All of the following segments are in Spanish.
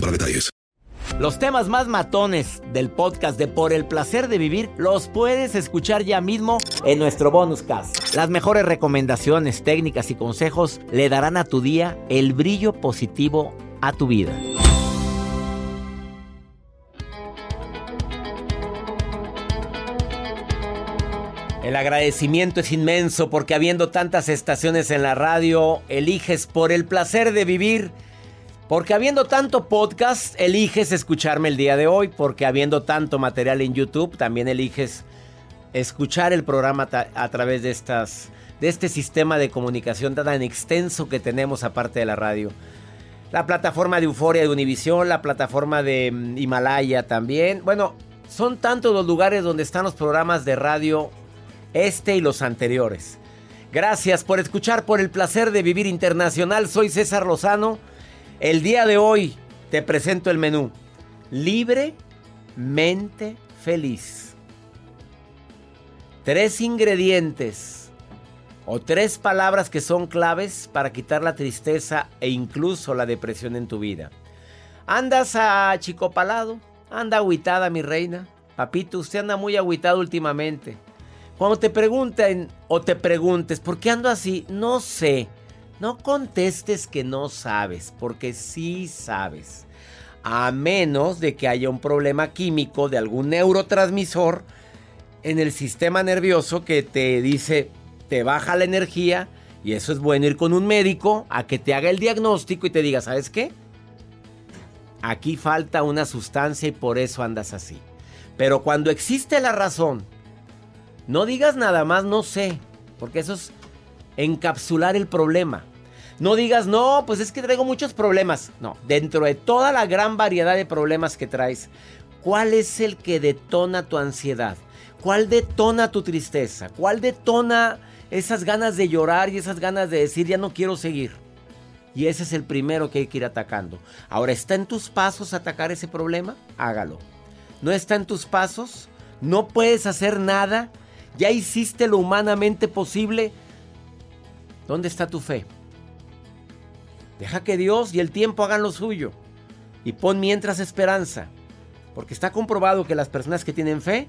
para detalles. Los temas más matones del podcast de Por el placer de vivir los puedes escuchar ya mismo en nuestro bonus cast. Las mejores recomendaciones, técnicas y consejos le darán a tu día el brillo positivo a tu vida. El agradecimiento es inmenso porque habiendo tantas estaciones en la radio, eliges por el placer de vivir. Porque habiendo tanto podcast, eliges escucharme el día de hoy. Porque habiendo tanto material en YouTube, también eliges escuchar el programa a través de, estas, de este sistema de comunicación tan extenso que tenemos aparte de la radio. La plataforma de Euforia de Univisión, la plataforma de mm, Himalaya también. Bueno, son tantos los lugares donde están los programas de radio este y los anteriores. Gracias por escuchar por el placer de vivir internacional. Soy César Lozano. El día de hoy te presento el menú. Libre, mente feliz. Tres ingredientes o tres palabras que son claves para quitar la tristeza e incluso la depresión en tu vida. ¿Andas a chico palado? ¿Anda agüitada mi reina? Papito, usted anda muy agüitado últimamente. Cuando te pregunten o te preguntes, ¿por qué ando así? No sé. No contestes que no sabes, porque sí sabes. A menos de que haya un problema químico de algún neurotransmisor en el sistema nervioso que te dice, te baja la energía, y eso es bueno ir con un médico a que te haga el diagnóstico y te diga, ¿sabes qué? Aquí falta una sustancia y por eso andas así. Pero cuando existe la razón no digas nada más, no sé, porque eso es encapsular el problema. No digas, no, pues es que traigo muchos problemas. No, dentro de toda la gran variedad de problemas que traes, ¿cuál es el que detona tu ansiedad? ¿Cuál detona tu tristeza? ¿Cuál detona esas ganas de llorar y esas ganas de decir, ya no quiero seguir? Y ese es el primero que hay que ir atacando. Ahora, ¿está en tus pasos atacar ese problema? Hágalo. ¿No está en tus pasos? ¿No puedes hacer nada? ¿Ya hiciste lo humanamente posible? ¿Dónde está tu fe? Deja que Dios y el tiempo hagan lo suyo. Y pon mientras esperanza. Porque está comprobado que las personas que tienen fe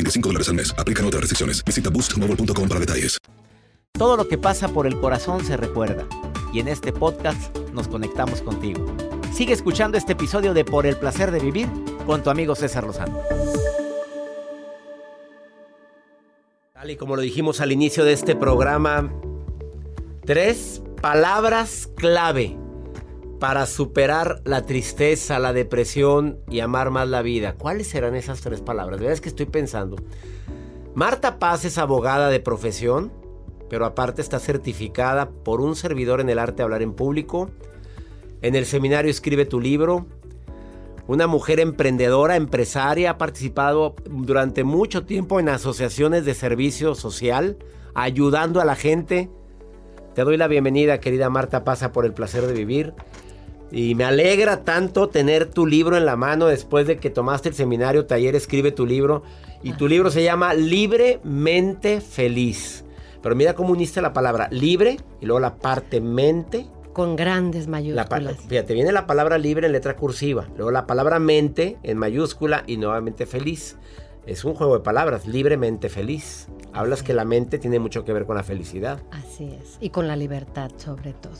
25 dólares al mes. Aplican otras restricciones. Visita boostmobile.com para detalles. Todo lo que pasa por el corazón se recuerda. Y en este podcast nos conectamos contigo. Sigue escuchando este episodio de Por el placer de vivir con tu amigo César Lozano. Tal y como lo dijimos al inicio de este programa, tres palabras clave para superar la tristeza, la depresión y amar más la vida. ¿Cuáles serán esas tres palabras? De verdad es que estoy pensando. Marta Paz es abogada de profesión, pero aparte está certificada por un servidor en el arte de hablar en público. En el seminario escribe tu libro. Una mujer emprendedora, empresaria, ha participado durante mucho tiempo en asociaciones de servicio social, ayudando a la gente. Te doy la bienvenida, querida Marta Pasa, por el placer de vivir. Y me alegra tanto tener tu libro en la mano después de que tomaste el seminario, taller, escribe tu libro. Y tu libro se llama Libremente Feliz. Pero mira cómo uniste la palabra libre y luego la parte mente. Con grandes mayúsculas. fíjate, viene la palabra libre en letra cursiva, luego la palabra mente en mayúscula y nuevamente feliz. Es un juego de palabras, libremente feliz. Hablas que la mente tiene mucho que ver con la felicidad. Así es, y con la libertad sobre todo.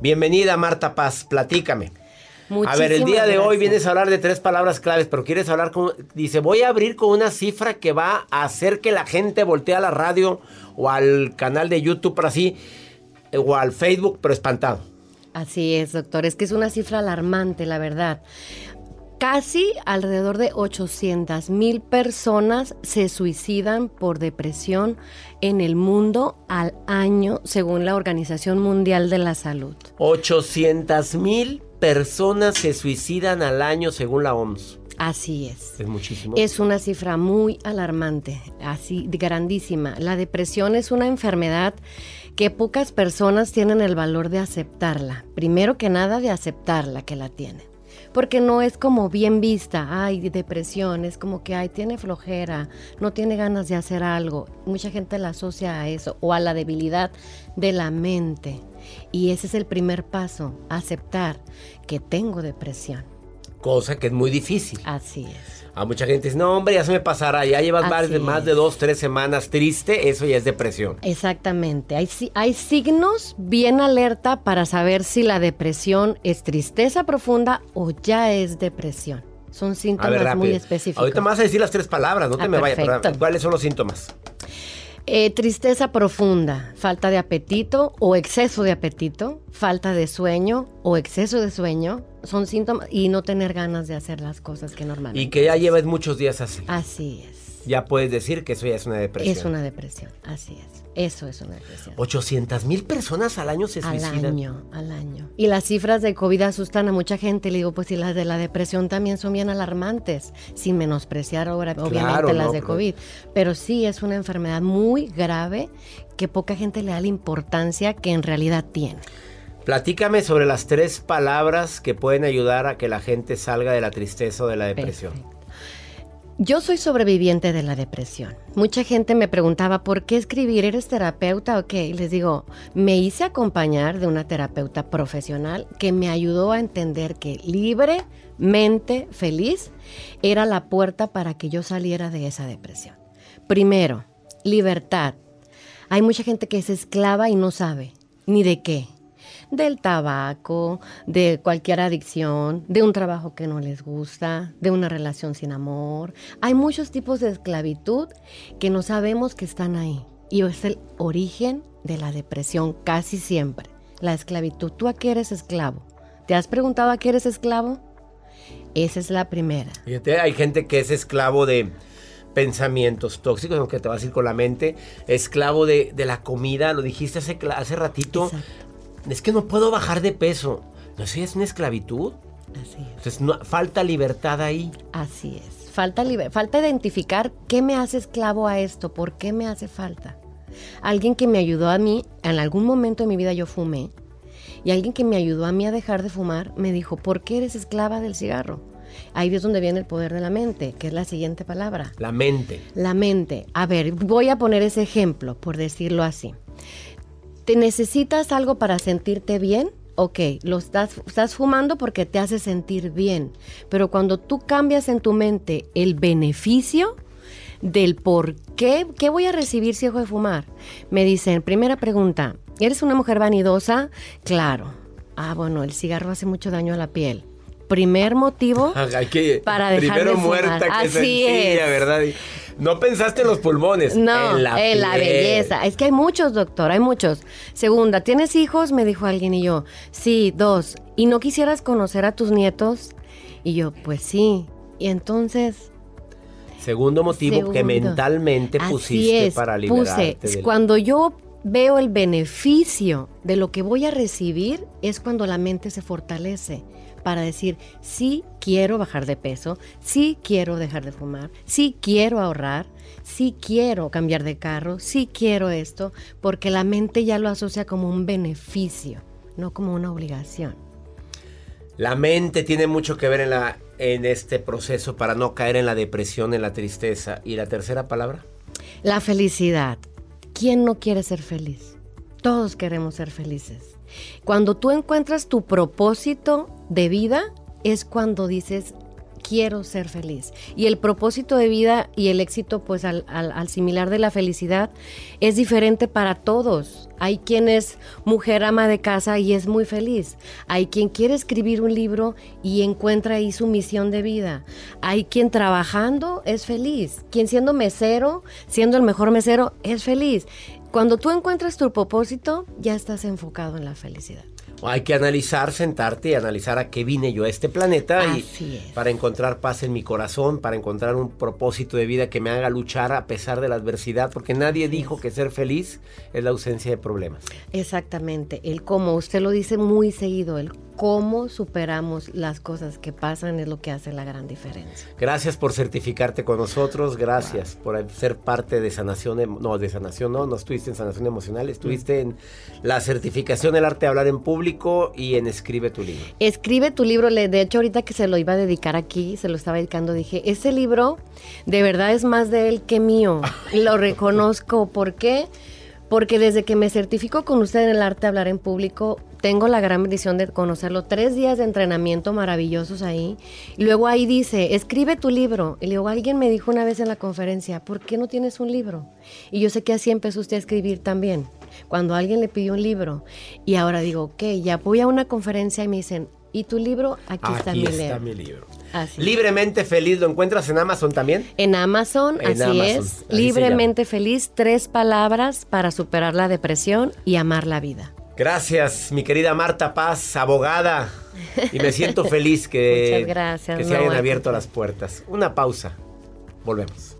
Bienvenida Marta Paz, platícame. a ver, el día de hoy vienes a hablar de tres palabras claves, pero quieres hablar con... Dice, voy a abrir con una cifra que va a hacer que la gente voltee a la radio o al canal de YouTube, para así, o al Facebook, pero espantado. Así es, doctor. Es que es una cifra alarmante, la verdad. Casi alrededor de 800 mil personas se suicidan por depresión en el mundo al año, según la Organización Mundial de la Salud. 800 mil personas se suicidan al año, según la OMS. Así es. Es muchísimo. Es una cifra muy alarmante, así grandísima. La depresión es una enfermedad que pocas personas tienen el valor de aceptarla. Primero que nada, de aceptarla que la tienen porque no es como bien vista, ay, depresión, es como que, ay, tiene flojera, no tiene ganas de hacer algo. Mucha gente la asocia a eso o a la debilidad de la mente. Y ese es el primer paso, aceptar que tengo depresión. Cosa que es muy difícil. Así es. A mucha gente dice, no hombre, ya se me pasará, ya llevas más de, más de, dos, tres semanas triste, eso ya es depresión. Exactamente, hay, hay signos bien alerta para saber si la depresión es tristeza profunda o ya es depresión. Son síntomas muy específicos. Ahorita me vas a decir las tres palabras, no te ah, me vayas. ¿Cuáles son los síntomas? Eh, tristeza profunda, falta de apetito o exceso de apetito, falta de sueño o exceso de sueño, son síntomas y no tener ganas de hacer las cosas que normalmente. Y que ya llevas muchos días así. Así es. Ya puedes decir que eso ya es una depresión. Es una depresión, así es. Eso es una depresión. 800 mil personas al año se suicidan. Al año, al año. Y las cifras de COVID asustan a mucha gente. Le digo, pues si las de la depresión también son bien alarmantes, sin menospreciar ahora, obviamente las de COVID. Pero sí es una enfermedad muy grave que poca gente le da la importancia que en realidad tiene. Platícame sobre las tres palabras que pueden ayudar a que la gente salga de la tristeza o de la depresión. Yo soy sobreviviente de la depresión. Mucha gente me preguntaba, ¿por qué escribir? ¿Eres terapeuta o qué? les digo, me hice acompañar de una terapeuta profesional que me ayudó a entender que libre, mente, feliz era la puerta para que yo saliera de esa depresión. Primero, libertad. Hay mucha gente que es esclava y no sabe ni de qué, del tabaco, de cualquier adicción, de un trabajo que no les gusta, de una relación sin amor. Hay muchos tipos de esclavitud que no sabemos que están ahí. Y es el origen de la depresión casi siempre. La esclavitud. ¿Tú a qué eres esclavo? ¿Te has preguntado a qué eres esclavo? Esa es la primera. Fíjate, hay gente que es esclavo de pensamientos tóxicos, aunque te vas a ir con la mente, esclavo de, la comida, lo dijiste hace, hace ratito, es que no puedo bajar de peso. ¿No sé, es una esclavitud? Así es. Entonces, no, falta libertad ahí. Así es. Falta, falta identificar qué me hace esclavo a esto, por qué me hace falta. Alguien que me ayudó a mí, en algún momento de mi vida yo fumé, y alguien que me ayudó a mí a dejar de fumar me dijo, ¿por qué eres esclava del cigarro? Ahí es donde viene el poder de la mente, que es la siguiente palabra. La mente. La mente. A ver, voy a poner ese ejemplo, por decirlo así. ¿Te necesitas algo para sentirte bien? Ok, lo estás, estás fumando porque te hace sentir bien, pero cuando tú cambias en tu mente el beneficio del por qué, ¿qué voy a recibir si dejo de fumar? Me dicen, primera pregunta, ¿eres una mujer vanidosa? Claro. Ah, bueno, el cigarro hace mucho daño a la piel primer motivo para dejar primero muerta que Así ¿verdad? No pensaste en los pulmones. No, en la, en la belleza. Es que hay muchos, doctor, hay muchos. Segunda, ¿tienes hijos? Me dijo alguien y yo, sí, dos. ¿y no quisieras conocer a tus nietos? Y yo, pues sí. Y entonces... Segundo motivo que mentalmente pusiste para liberarte. Puse, cuando yo veo el beneficio de lo que voy a recibir, es cuando la mente se fortalece para decir, sí quiero bajar de peso, sí quiero dejar de fumar, sí quiero ahorrar, sí quiero cambiar de carro, sí quiero esto, porque la mente ya lo asocia como un beneficio, no como una obligación. La mente tiene mucho que ver en, la, en este proceso para no caer en la depresión, en la tristeza. ¿Y la tercera palabra? La felicidad. ¿Quién no quiere ser feliz? Todos queremos ser felices. Cuando tú encuentras tu propósito de vida, es cuando dices, quiero ser feliz. Y el propósito de vida y el éxito, pues al, similar de la felicidad, es diferente para todos. Hay quien es mujer ama de casa y es muy feliz. Hay quien quiere escribir un libro y encuentra ahí su misión de vida. Hay quien trabajando es feliz. Quien siendo mesero, siendo el mejor mesero, es feliz. Cuando tú encuentras tu propósito, ya estás enfocado en la felicidad. Hay que analizar, sentarte y analizar a qué vine yo a este planeta y para encontrar paz en mi corazón, para encontrar un propósito de vida que me haga luchar a pesar de la adversidad, porque nadie dijo que ser feliz es la ausencia de problemas. Exactamente, el cómo, usted lo dice muy seguido, el cómo superamos las cosas que pasan es lo que hace la gran diferencia. Gracias por certificarte con nosotros, gracias por ser parte de sanación, em, no, de sanación no, no estuviste en sanación emocional, estuviste en la certificación del arte de hablar en público y en escribe tu libro. Escribe tu libro, de hecho ahorita que se lo iba a dedicar aquí, se lo estaba dedicando, dije, ese libro de verdad es más de él que mío, lo reconozco, ¿por qué? porque desde que me certifico con usted en el arte de hablar en público, tengo la gran bendición de conocerlo. Tres días de entrenamiento maravillosos ahí. Y luego ahí dice, escribe tu libro. Y luego alguien me dijo una vez en la conferencia, ¿por qué no tienes un libro? Y yo sé que así empezó usted a escribir también. Cuando alguien le pidió un libro. Y ahora digo, ok, ya voy a una conferencia y me dicen, ¿y tu libro? Aquí, está, mi, está mi libro. Libremente feliz, ¿lo encuentras en Amazon también? En Amazon, así es. Libremente feliz, tres palabras para superar la depresión y amar la vida. Gracias, mi querida Marta Paz, abogada. Y me siento feliz que, que se hayan abierto las puertas. Una pausa. Volvemos.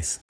Dennis.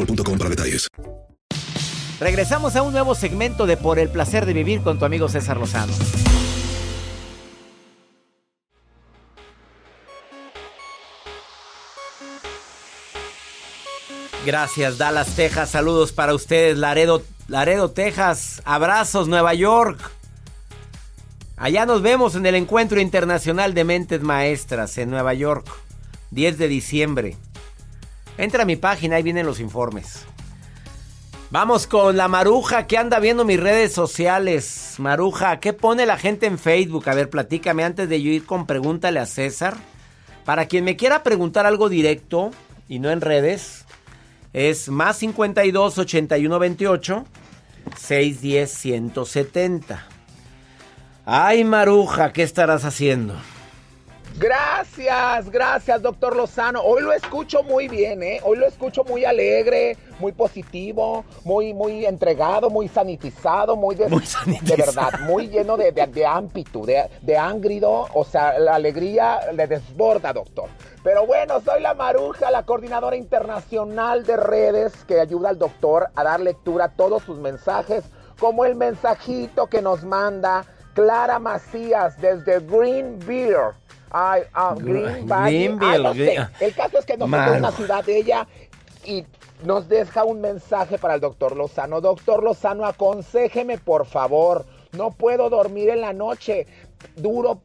boostmobile.com para detalles. Regresamos a un nuevo segmento de Por el placer de vivir con tu amigo César Lozano. Gracias, Dallas, Texas. Saludos para ustedes, Laredo, Laredo, Texas. Abrazos, Nueva York. Allá nos vemos en el Encuentro Internacional de Mentes Maestras en Nueva York, 10 de diciembre. Entra a mi página, ahí vienen los informes. Vamos con la Maruja que anda viendo mis redes sociales. Maruja, ¿qué pone la gente en Facebook? A ver, platícame antes de yo ir con Pregúntale a César. Para quien me quiera preguntar algo directo y no en redes, es más 52 81 28 610 170. Ay, Maruja, ¿qué estarás haciendo? Gracias, gracias, doctor Lozano. Hoy lo escucho muy bien, ¿eh? Hoy lo escucho muy alegre, muy positivo, muy, muy entregado, muy sanitizado, muy de, de verdad, muy lleno de, de, de ámpitu, de, de ángrido. O sea, la alegría le desborda, doctor. Pero bueno, soy la Maruja, la coordinadora internacional de redes que ayuda al doctor a dar lectura a todos sus mensajes como el mensajito que nos manda Clara Macías desde Greenville. Ay, ah, Greenville. El caso es que nos mandó una ciudad de ella y nos deja un mensaje para el doctor Lozano. Doctor Lozano, aconsejeme por favor. No puedo dormir en la noche. Duro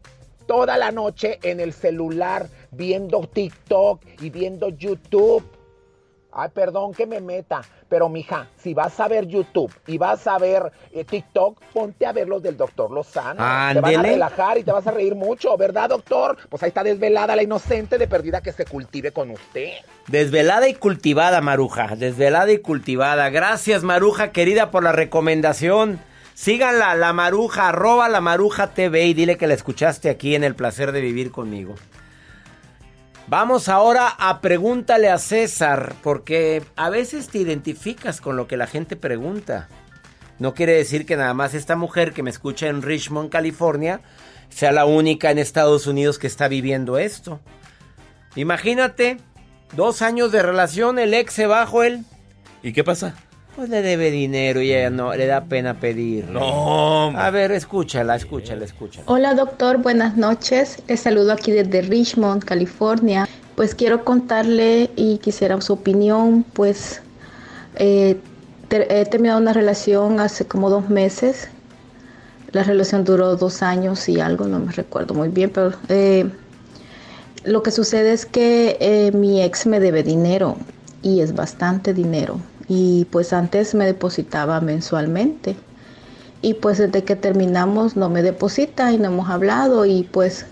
toda la noche en el celular viendo TikTok y viendo YouTube. Ay, perdón que me meta, pero mija, si vas a ver YouTube y vas a ver eh, TikTok, ponte a ver los del doctor Lozano. Te van a relajar y te vas a reír mucho, ¿verdad, doctor? Pues ahí está desvelada la inocente de perdida que se cultive con usted. Desvelada y cultivada, Maruja. Desvelada y cultivada. Gracias, Maruja, querida, por la recomendación. Síganla, la Maruja, arroba la Maruja TV y dile que la escuchaste aquí en El Placer de Vivir conmigo. Vamos ahora a pregúntale a César, porque a veces te identificas con lo que la gente pregunta. No quiere decir que nada más esta mujer que me escucha en Richmond, California, sea la única en Estados Unidos que está viviendo esto. Imagínate, dos años de relación, el ex se bajó él. ¿Y qué pasa? Pues le debe dinero y ella no le da pena pedir. No. A ver, escúchala, escúchala, escúchala. Hola doctor, buenas noches. Les saludo aquí desde Richmond, California. Pues quiero contarle y quisiera su opinión. Pues eh, he terminado una relación hace como dos meses. La relación duró dos años y algo, no me recuerdo muy bien, pero eh, lo que sucede es que eh, mi ex me debe dinero y es bastante dinero y pues antes me depositaba mensualmente. Y pues desde que terminamos no me deposita y no hemos hablado y pues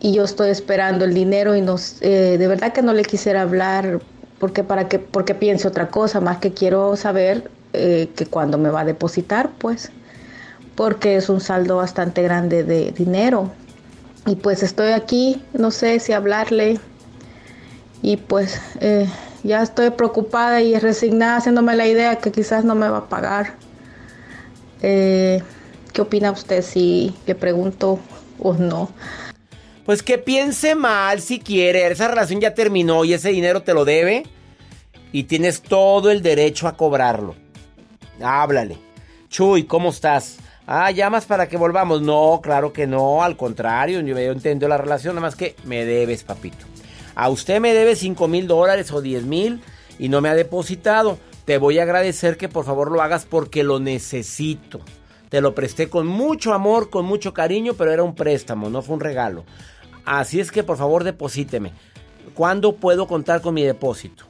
y yo estoy esperando el dinero y nos eh, de verdad que no le quisiera hablar porque para que porque piense otra cosa más que quiero saber eh, que cuando me va a depositar pues porque es un saldo bastante grande de dinero. Y pues estoy aquí no sé si hablarle y pues eh, ya estoy preocupada y resignada haciéndome la idea que quizás no me va a pagar. Eh, ¿Qué opina usted si le pregunto o no? Pues que piense mal si quiere. Esa relación ya terminó y ese dinero te lo debe. Y tienes todo el derecho a cobrarlo. Háblale. Chuy, ¿cómo estás? Ah, llamas para que volvamos. No, claro que no. Al contrario, yo, entiendo la relación. Nada más que me debes, papito. A usted me debe 5 mil dólares o 10 mil y no me ha depositado. Te voy a agradecer que por favor lo hagas porque lo necesito. Te lo presté con mucho amor, con mucho cariño, pero era un préstamo, no fue un regalo. Así es que por favor deposíteme. ¿Cuándo puedo contar con mi depósito?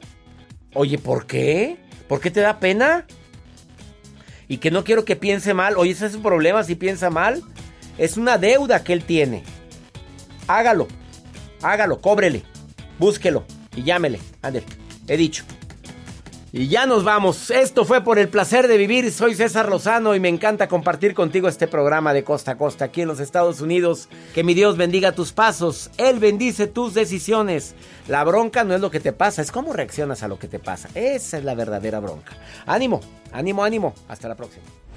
Oye, ¿por qué? ¿Por qué te da pena? Y que no quiero que piense mal. Oye, ese es un problema si piensa mal. Es una deuda que él tiene. Hágalo. Hágalo, cóbrele búsquelo y llámele. Ande, he dicho. Y ya nos vamos. Esto fue por el placer de vivir. Soy César Lozano y me encanta compartir contigo este programa de costa a costa aquí en los Estados Unidos. Que mi Dios bendiga tus pasos. Él bendice tus decisiones. La bronca no es lo que te pasa, es cómo reaccionas a lo que te pasa. Esa es la verdadera bronca. Ánimo, ánimo, ánimo. Hasta la próxima.